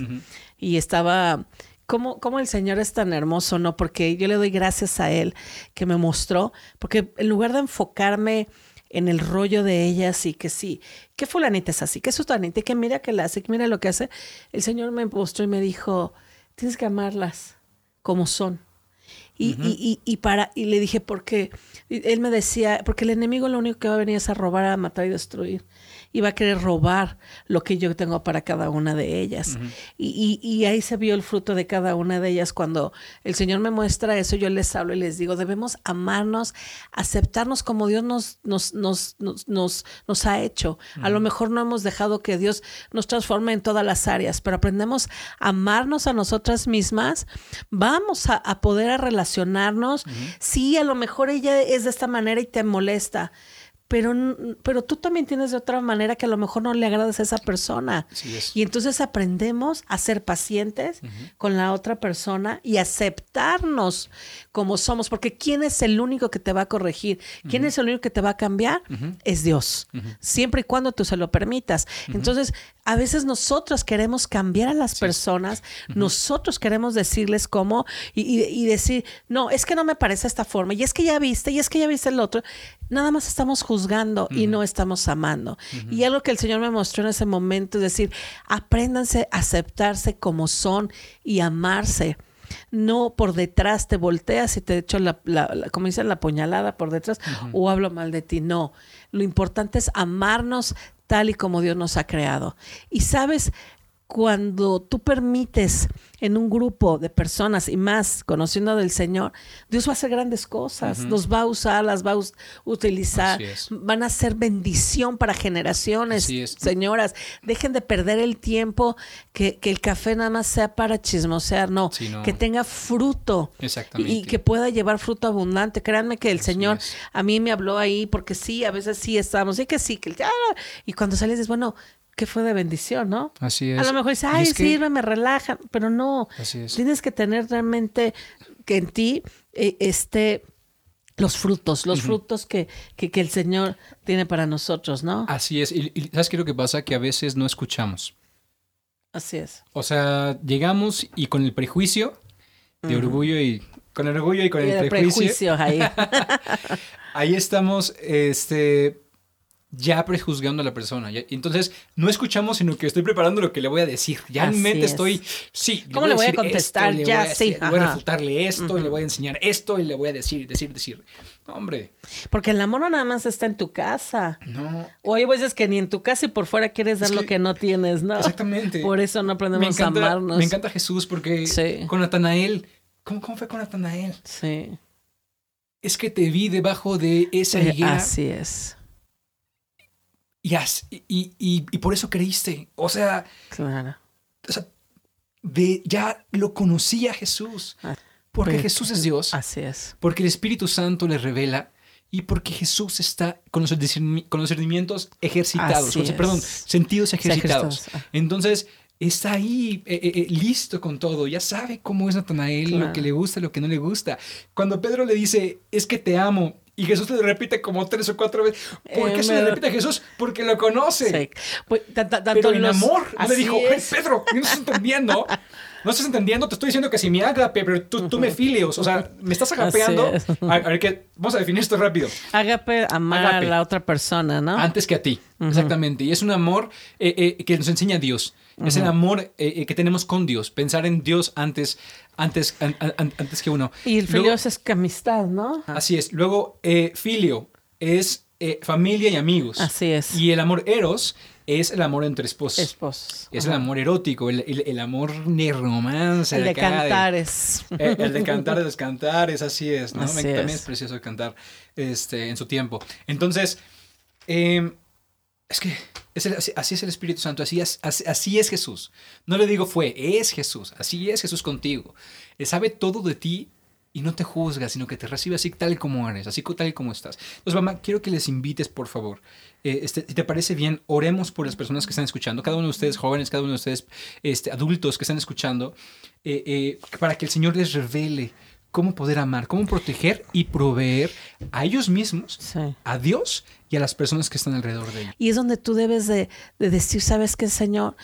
y estaba cómo, cómo el Señor es tan hermoso, ¿no? Porque yo le doy gracias a Él que me mostró, porque en lugar de enfocarme en el rollo de ellas y que sí, que fulanita es así, que sutanita, que mira que la hace, que mira lo que hace, el Señor me mostró y me dijo, tienes que amarlas como son. Y, y, y, para, y le dije, porque él me decía, porque el enemigo lo único que va a venir es a robar, a matar y destruir y va a querer robar lo que yo tengo para cada una de ellas. y, y, ahí se vio el fruto de cada una de ellas. Cuando el Señor me muestra eso, yo les hablo y les digo, debemos amarnos, aceptarnos como Dios nos, nos, nos, nos, nos, ha hecho. A lo mejor no hemos dejado que Dios nos transforme en todas las áreas, pero aprendemos a amarnos a nosotras mismas, vamos a, poder a relacionarnos. Sí, a lo mejor ella es de esta manera y te molesta pero, pero tú también tienes de otra manera que a lo mejor no le agradas a esa persona. Y entonces aprendemos a ser pacientes con la otra persona y aceptarnos como somos, porque ¿quién es el único que te va a corregir? ¿Quién es el único que te va a cambiar? Es Dios, siempre y cuando tú se lo permitas. Entonces, a veces nosotros queremos cambiar a las personas, nosotros queremos decirles cómo y, y decir, no, es que no me parece esta forma, y es que ya viste, y es que ya viste el otro nada más estamos juzgando y no estamos amando. Y algo que el Señor me mostró en ese momento es decir, apréndanse a aceptarse como son y amarse. No por detrás te volteas y te echo la, como dicen, la puñalada por detrás o hablo mal de ti. No, lo importante es amarnos tal y como Dios nos ha creado. Y sabes, cuando tú permites en un grupo de personas y más conociendo del Señor, Dios va a hacer grandes cosas, nos va a usar, las va a utilizar, van a ser bendición para generaciones. Señoras, dejen de perder el tiempo que, el café nada más sea para chismosear, no, que tenga fruto y, que pueda llevar fruto abundante. Créanme que el Señor a mí me habló ahí porque sí, a veces sí estamos, y que sí, que y cuando sales dices, bueno, que fue de bendición, ¿no? Así es. A lo mejor dices, ay, sirve, me relaja, pero no. Así es. Tienes que tener realmente que en ti eh, esté los frutos, los frutos que, que, el Señor tiene para nosotros, ¿no? Así es. Y, ¿sabes qué es lo que pasa? Que a veces no escuchamos. Así es. O sea, llegamos y con el prejuicio de orgullo y con el orgullo y con el, el prejuicio. ahí. <laughs> ahí estamos, este ya prejuzgando a la persona. entonces, no escuchamos, sino que estoy preparando lo que le voy a decir. Ya en mente estoy, sí. ¿Cómo le voy a, contestar? ya, sí. Le voy a refutarle esto, y le voy a enseñar esto, y le voy a decir, decir, decir. hombre. Porque el amor no nada más está en tu casa. No. O hay veces que ni en tu casa y por fuera quieres dar lo que no tienes, ¿no? Exactamente. Por eso no aprendemos a amarnos. Me encanta Jesús porque con Natanael, ¿cómo, ¿cómo fue con Natanael? Sí. Es que te vi debajo de esa higuera. Así es y, y, y, por eso creíste. O sea, claro. o sea de, ya lo conocía Jesús. Ah, porque Jesús es Dios. Así es. Porque el Espíritu Santo le revela y porque Jesús está con los, discernimientos ejercitados, perdón, sentidos ejercitados. Ah. Entonces, está ahí eh, eh, eh, listo con todo, ya sabe cómo es Natanael, lo que le gusta, lo que no le gusta. Cuando Pedro le dice, es que te amo, y Jesús le repite como tres o cuatro veces. ¿Por qué se le repite a Jesús? Porque lo conoce. Sí. Pues, Pero en amor. No le dijo, Pedro, no estás entendiendo. No estás entendiendo, te estoy diciendo que si me agape, pero tú, tú me filios. O sea, me estás agapeando. A, ver, que, vamos a definir esto rápido. Agape, amar a la otra persona, ¿no? Antes que a ti. Exactamente. Y es un amor eh, eh, que nos enseña Dios. Es el amor eh, que tenemos con Dios. Pensar en Dios antes, antes, antes que uno. Y el filio es amistad, ¿no? Así es. Luego, eh, filio es eh, familia y amigos. Así es. Y el amor eros es el amor entre esposos. Esposos. Es el amor erótico, el, el, amor ni romance. El de, cantares. Eh, el, de cantares, cantares, así es, ¿no? También es. precioso cantar este, en su tiempo. Entonces, em, es que así, es el Espíritu Santo, así es, Jesús. No le digo fue, es Jesús, así es Jesús contigo. Él sabe todo de ti y no te juzga, sino que te recibe así tal como eres, así tal y como estás. Entonces, mamá, quiero que les invites, por favor. Eh, este, si te parece bien, oremos por las personas que están escuchando, cada uno de ustedes jóvenes, cada uno de ustedes este, adultos que están escuchando, eh, eh, para que el Señor les revele cómo poder amar, cómo proteger y proveer a ellos mismos, a Dios y a las personas que están alrededor de ellos. Y es donde tú debes de, de decir, ¿sabes qué, Señor?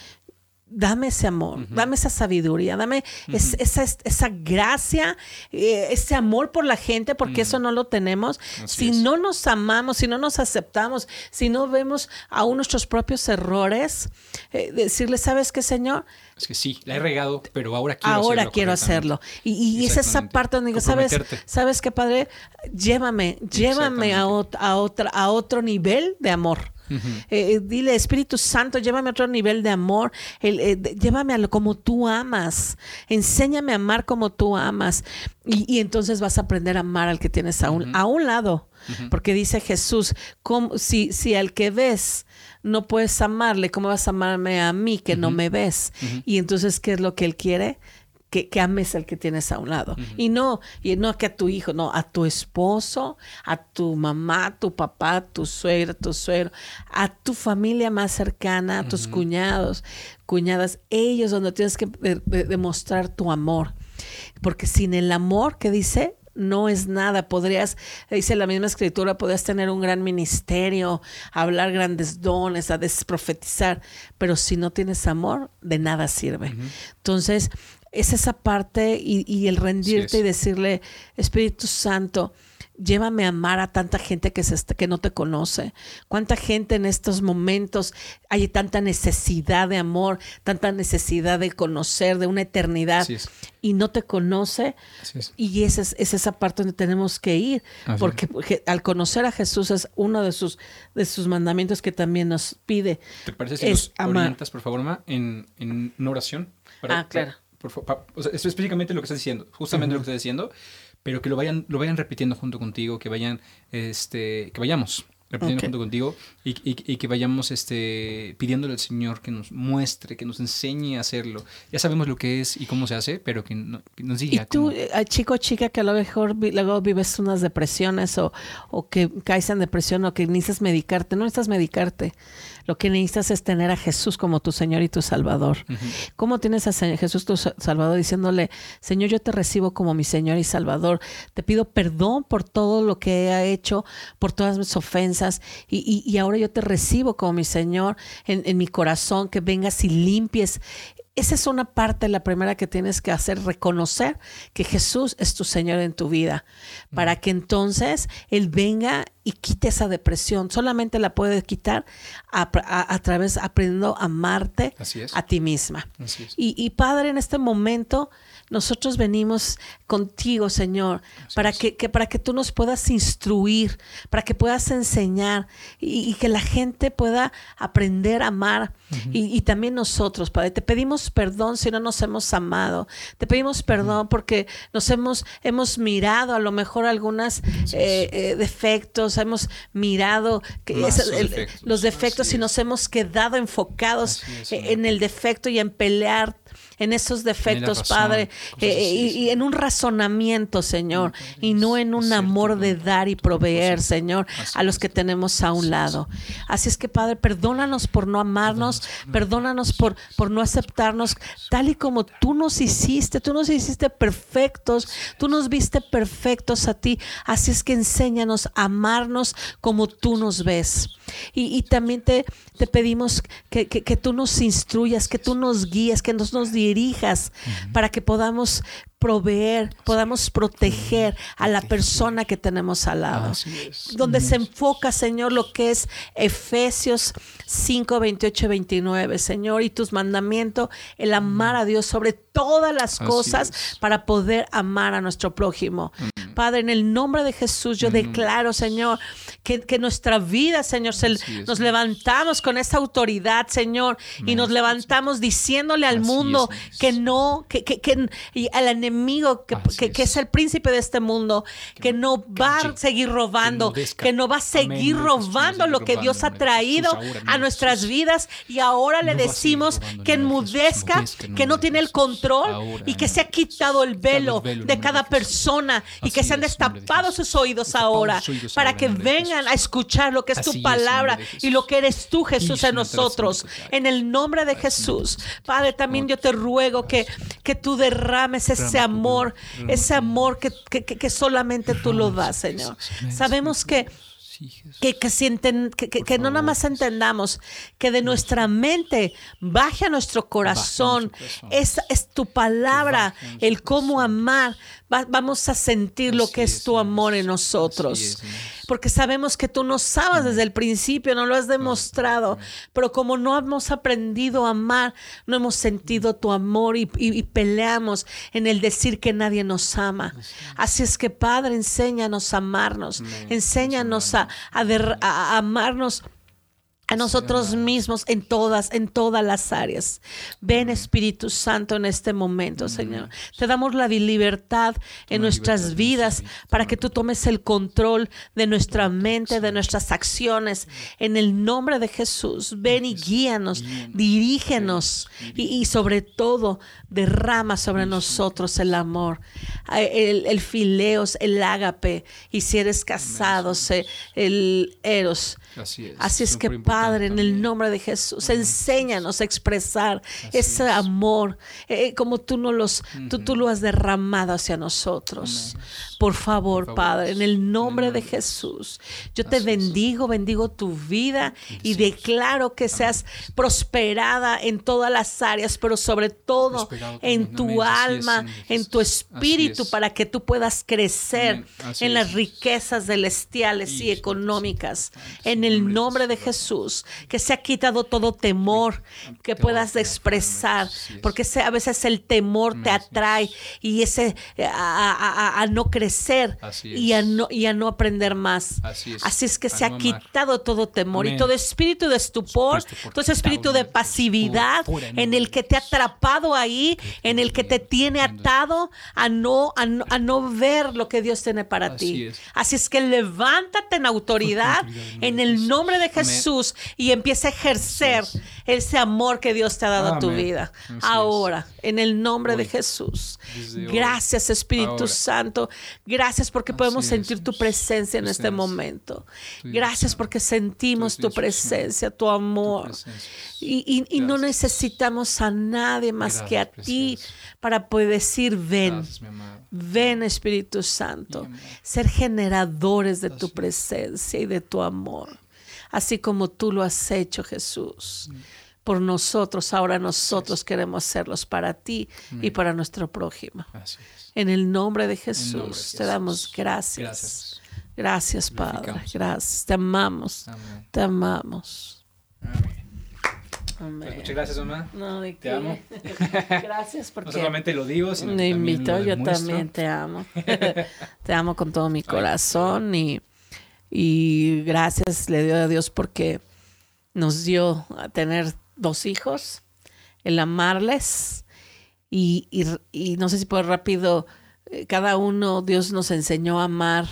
Dame ese amor, dame esa sabiduría, dame esa, esa, gracia, eh, ese amor por la gente, porque eso no lo tenemos. si no nos amamos, si no nos aceptamos, si no vemos aún nuestros propios errores, eh, decirle, ¿sabes qué, Señor? Es que sí, la he regado, pero ahora quiero ahora hacerlo. quiero hacerlo. Y, y es esa parte donde digo, ¿sabes, ¿sabes qué, Padre? Llévame, llévame a, a, otra, a otro nivel de amor. Eh, eh, dile, Espíritu Santo, llévame a otro nivel de amor. Eh, llévame a lo como tú amas. Enséñame a amar como tú amas. Y, entonces vas a aprender a amar al que tienes a un, a un lado. Porque dice Jesús, si, si al que ves no puedes amarle, ¿cómo vas a amarme a mí que no me ves? Y entonces, ¿qué es lo que Él quiere? Que, ames al que tienes a un lado. Y no, y no que a tu hijo, no, a tu esposo, a tu mamá, a tu papá, a tu suegra, a tu suegro, a tu familia más cercana, a tus cuñados, cuñadas, ellos donde tienes que demostrar tu amor. Porque sin el amor que dice, no es nada. Podrías, dice la misma escritura, podrías tener un gran ministerio, hablar grandes dones, a desprofetizar, pero si no tienes amor, de nada sirve. Entonces, es esa parte y, el rendirte y decirle, Espíritu Santo, llévame a amar a tanta gente que, se, que no te conoce. Cuánta gente en estos momentos hay tanta necesidad de amor, tanta necesidad de conocer, de una eternidad, y no te conoce. Y esa es, esa parte donde tenemos que ir, porque, al conocer a Jesús es uno de sus, de sus mandamientos que también nos pide. ¿Te parece si nos orientas, por favor, Ma, en, en una oración? ah, claro específicamente lo que estás diciendo, justamente lo que estás diciendo, pero que lo vayan, lo vayan repitiendo junto contigo, que vayan, este, que vayamos repitiendo junto contigo y, que vayamos este, pidiéndole al Señor que nos muestre, que nos enseñe a hacerlo. Ya sabemos lo que es y cómo se hace, pero que, nos diga. Y tú, eh, chico o chica, que a lo mejor luego vives unas depresiones o, o que caes en depresión o que necesitas medicarte, no necesitas medicarte. Lo que necesitas es tener a Jesús como tu Señor y tu Salvador. ¿Cómo tienes a Jesús tu Salvador diciéndole, Señor, yo te recibo como mi Señor y Salvador? Te pido perdón por todo lo que he hecho, por todas mis ofensas, y, ahora yo te recibo como mi Señor en, en mi corazón, que vengas y limpies esa es una parte, la primera que tienes que hacer, reconocer que Jesús es tu Señor en tu vida, para que entonces Él venga y quite esa depresión. Solamente la puedes quitar a, través aprendiendo a amarte a ti misma. Y, y Padre, en este momento nosotros venimos contigo, Señor, para que, para que tú nos puedas instruir, para que puedas enseñar y, que la gente pueda aprender a amar. y, también nosotros, Padre, te pedimos perdón si no nos hemos amado. Te pedimos perdón porque nos hemos, hemos mirado a lo mejor algunos eh, eh, defectos, hemos mirado los defectos y nos hemos quedado enfocados en el defecto y en pelear en esos defectos, Padre, eh, y, en un razonamiento, Señor, y no en un amor de dar y proveer, Señor, a los que tenemos a un lado. Así es que, Padre, perdónanos por no amarnos, perdónanos por, por no aceptarnos tal y como tú nos hiciste, tú nos hiciste perfectos, tú nos viste perfectos a ti. Así es que enséñanos a amarnos como tú nos ves. Y, también te, te pedimos que, que, tú nos instruyas, que tú nos guíes, que nos, nos dirijas para que podamos proveer, podamos proteger a la persona que tenemos al lado. Donde se enfoca, Señor, lo que es Efesios 5, 28, 29, Señor, y tus mandamientos, el amar a Dios sobre todas las cosas para poder amar a nuestro prójimo. Padre, en el nombre de Jesús, yo declaro, Señor, que, que, nuestra vida, Señor, nos levantamos con esa autoridad, Señor, y nos levantamos diciéndole al mundo que no, que, que, enemigo que, Así que- que es. es el príncipe de este mundo, que no va a seguir robando, que no va a seguir robando lo que Dios ha traído a nuestras vidas y ahora le decimos que enmudezca, que no tiene el control y que se ha quitado el velo de cada persona y que se han destapado sus oídos ahora para que vengan a escuchar lo que es tu palabra y lo que eres tú, Jesús, en nosotros. En el nombre de Jesús. Padre, también yo te ruego que, que tú derrames ese Tu amor, ese amor que, que- que- solamente tú lo das, Señor. Sabemos que que, que, si enten- que, que- no nada más entendamos que de nuestra mente baje a nuestro corazón, es, es tu palabra, el cómo amar. Va- vamos a sentir lo que es es, tu amor en nosotros. es. Porque sabemos que tú nos sabes desde el principio, no lo has demostrado. Pero como no hemos aprendido a amar, no hemos sentido tu amor y, y- y peleamos en el decir que nadie nos ama. Así es que, Padre, enséñanos a amarnos. Enséñanos a, a der- a- a amarnos a nosotros mismos en todas, en todas las áreas. Ven Espíritu Santo en este momento, Señor. Te damos la libertad en nuestras en vidas para que tú tomes el control de nuestra mente, de nuestras acciones. En el nombre de Jesús, ven y guíanos, dirígenos y, y sobre todo derrama sobre nosotros el amor, el, el fileos, el ágape. Y si eres casado, el eros. Así es. Así es que, Padre, en el nombre de Jesús, enséñanos a expresar ese es. amor, eh, como tú, no los, tú, tú lo has derramado hacia nosotros. Por favor, Por favor, Padre, en el nombre de Jesús, yo te Así es. bendigo, bendigo tu vida y declaro que seas prosperada en todas las áreas, pero sobre todo en tu es, alma, en Jesús. tu espíritu, es. para que tú puedas crecer en las riquezas celestiales y económicas. En el nombre de de Jesús, que se ha quitado todo temor que puedas expresar, porque a veces el temor te atrae y ese eh, a, a- a- a no crecer y a no, y a no aprender más. Así es. Así es que se ha quitado todo temor y todo espíritu de estupor, todo ese espíritu de pasividad en el que te ha Jesús. atrapado ahí, en el que te tiene atado a no, a no, a no ver lo que Dios tiene para ti. Así es que levántate en autoridad en el Jesús. nombre de Amén. Y empieza a ejercer ese amor que Dios te ha dado a tu vida. Así es. Ahora, en el nombre de. Jesús. Desde. Gracias Espíritu Ahora. Santo. Gracias porque Así podemos es, sentir tu presencia en este momento. Tu Gracias porque sentimos Tu presencia, tu amor. presencia. Y, y- y no necesitamos a nadie más que a ti para poder decir, ven. Gracias. Ven Espíritu Santo, ser generadores de tu presencia y de tu amor, así como tú lo has hecho Jesús. Por nosotros, ahora nosotros queremos serlos para ti y para nuestro prójimo. Así es. En el nombre de Jesús nombre de te damos gracias. Gracias. Gracias, Padre. Gracias. Te amamos. Amén. Te amamos. Amén. Pues muchas gracias, mamá. No, ¿de Te amo. <laughs> Gracias No porque solamente lo digo, sino que me lo yo también te amo. <laughs> te amo con todo mi corazón y, y gracias le dio a Dios porque nos dio a tener dos hijos, el amarles y, y, y no sé si puedo rápido, eh, cada uno Dios nos enseñó a amar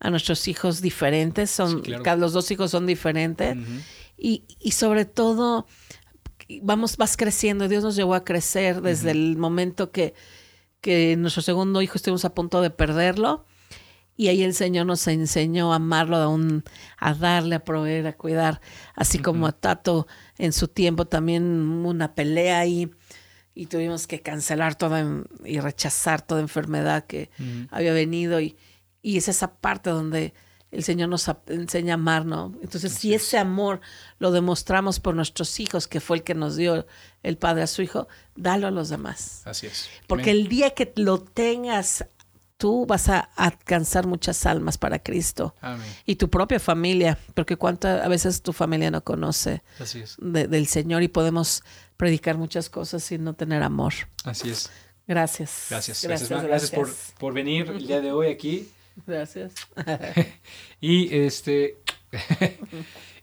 a nuestros hijos diferentes, son, Sí, claro. los dos hijos son diferentes y, y sobre todo vamos vas creciendo Dios nos llevó a crecer desde el momento que que nuestro segundo hijo estuvimos a punto de perderlo y ahí el Señor nos enseñó a amarlo, a, un- a darle, a proveer, a cuidar, así como a Tato en su tiempo también una pelea ahí y tuvimos que cancelar toda y rechazar toda enfermedad que había venido y, y es esa parte donde el Señor nos enseña a amar, ¿no? Entonces, si ese amor lo demostramos por nuestros hijos, que fue el que nos dio el Padre a su Hijo, dalo a los demás. Así es. Porque Amén. el día que lo tengas, tú vas a alcanzar muchas almas para Cristo. Amén. Y tu propia familia, porque cuánta, a veces tu familia no conoce Así es. de- del Señor y podemos predicar muchas cosas sin no tener amor. Así es. Gracias. Gracias. Gracias, ma. Gracias por, por venir el día de hoy aquí. Gracias. <laughs> Y este. <laughs>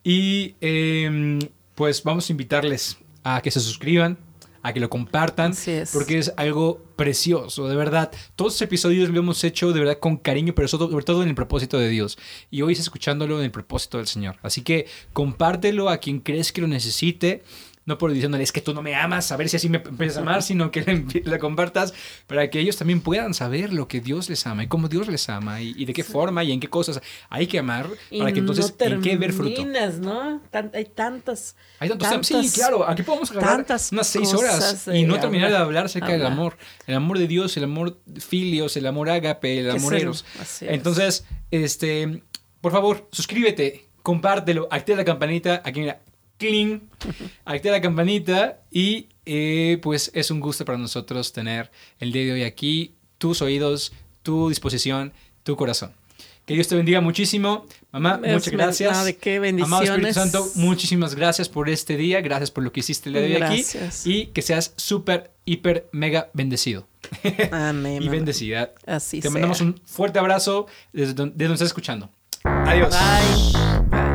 y em, pues vamos a invitarles a que se suscriban a que lo compartan, Así es. porque es algo precioso, de verdad. Todos los episodios lo hemos hecho de verdad con cariño, pero sobre todo en el propósito de Dios. Y hoy es escuchándolo en el propósito del Señor. Así que compártelo a quien crees que lo necesite. No por diciéndole, es que tú no me amas, a ver si así me empiezas a amar, sino que le, le compartas para que ellos también puedan saber lo que Dios les ama y cómo Dios les ama y, y de qué forma y en qué cosas hay que amar Y para que entonces no en qué ver fruto. terminas, ¿no? Tan- hay tantas. Hay tantos temas. Sí, tantas- claro, aquí podemos agarrar tantas unas seis horas y no terminar de hablar- hablar acerca del amor. El amor de Dios, el amor filios, el amor ágape, el amor eros. Entonces, este, por favor, suscríbete, compártelo, activa la campanita, aquí mira, cling, activa la campanita y eh, pues es un gusto para nosotros tener el día de hoy aquí, tus oídos, tu disposición, tu corazón. Que Dios te bendiga muchísimo. Mamá, Es- muchas gracias. no, de qué Amado Espíritu bendiciones. Santo, muchísimas gracias por este día. Gracias por lo que hiciste el día de hoy aquí. Y que seas súper, hiper, mega bendecido. Amén. <laughs> y bendecida. Así Te sea. mandamos un fuerte abrazo desde donde, desde donde estás escuchando. Adiós. Bye. Bye.